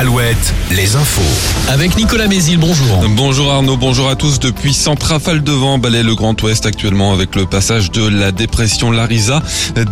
Alouette, les infos. Avec Nicolas Mézil, bonjour. Bonjour Arnaud, bonjour à tous. Depuis Centrafale de vent balaye le Grand Ouest actuellement avec le passage de la dépression Larisa.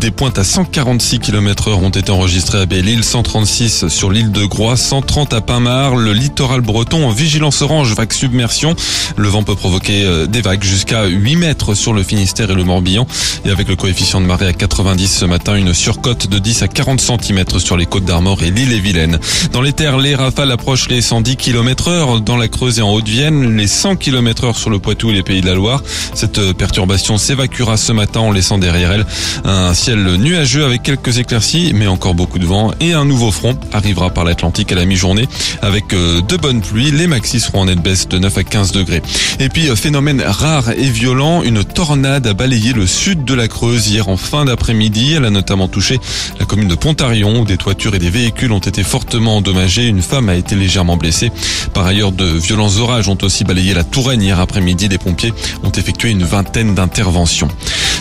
Des pointes à 146 km heure ont été enregistrées à Belle-Île, 136 sur l'île de Groix, 130 à Pinmar. Le littoral breton en vigilance orange, vague submersion. Le vent peut provoquer euh, des vagues jusqu'à 8 mètres sur le Finistère et le Morbihan. Et avec le coefficient de marée à 90 ce matin, une surcote de 10 à 40 cm sur les côtes d'Armor et l'île et Vilaine. Dans les terres, les rafales approchent les 110 km heure dans la Creuse et en Haute-Vienne, les 100 km heure sur le Poitou et les Pays de la Loire. Cette euh, perturbation s'évacuera ce matin en laissant derrière elle un ciel nuageux avec quelques éclaircies, mais encore beaucoup de vent et un nouveau front arrivera par l'Atlantique à la mi-journée avec euh, de bonnes pluies. Les maxis seront en nette baisse de 9 à 15 degrés. Et puis, euh, phénomène rare et violent, une tornade a balayé le sud de la Creuse hier en fin d'après-midi. Elle a notamment touché la commune de Pontarion où des toitures et des véhicules ont été fortement endommagés. Une femme a été légèrement blessée. Par ailleurs, de violents orages ont aussi balayé la Touraine hier après-midi. Les pompiers ont effectué une vingtaine d'interventions.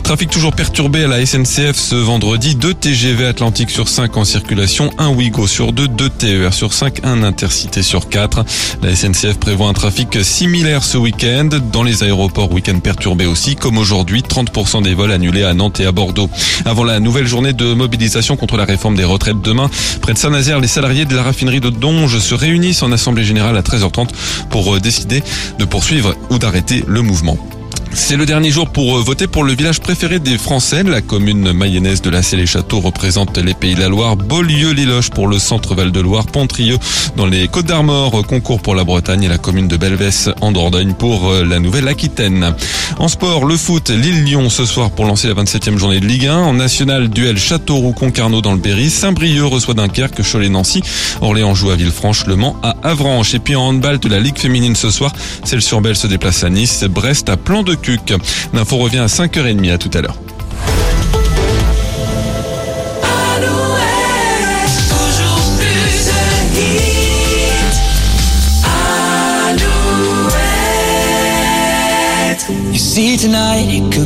Trafic toujours perturbé à la SNCF ce vendredi. Deux TGV Atlantique sur 5 en circulation, un Ouigo sur 2, deux TER sur 5, un Intercité sur 4. La SNCF prévoit un trafic similaire ce week-end. Dans les aéroports, week-end perturbé aussi, comme aujourd'hui, 30% des vols annulés à Nantes et à Bordeaux. Avant la nouvelle journée de mobilisation contre la réforme des retraites demain, près de Saint-Nazaire, les salariés de la raffinerie de Donge se réunissent en assemblée générale à 13h30 pour euh, décider de poursuivre ou d'arrêter le mouvement. C'est le dernier jour pour euh, voter pour le village préféré des Français. La commune mayonnaise de la les châteaux représente les Pays de la Loire. Beaulieu-les-Loges pour le centre Val-de-Loire. Pontrieux dans les Côtes d'Armor. Concours pour la Bretagne et la commune de Belvès en Dordogne pour euh, la Nouvelle-Aquitaine. En sport, le foot, Lille-Lyon ce soir pour lancer la 27e journée de Ligue 1. En national, duel Châteauroux-Concarneau dans le Berry. Saint-Brieuc reçoit Dunkerque, Cholet-Nancy. Orléans joue à Villefranche, Le Mans à Avranches. Et puis en handball de la Ligue féminine ce soir, celle sur Belle se déplace à Nice. Brest à plan de Cuc. L'info revient à 5h30 à tout à l'heure. You see tonight it could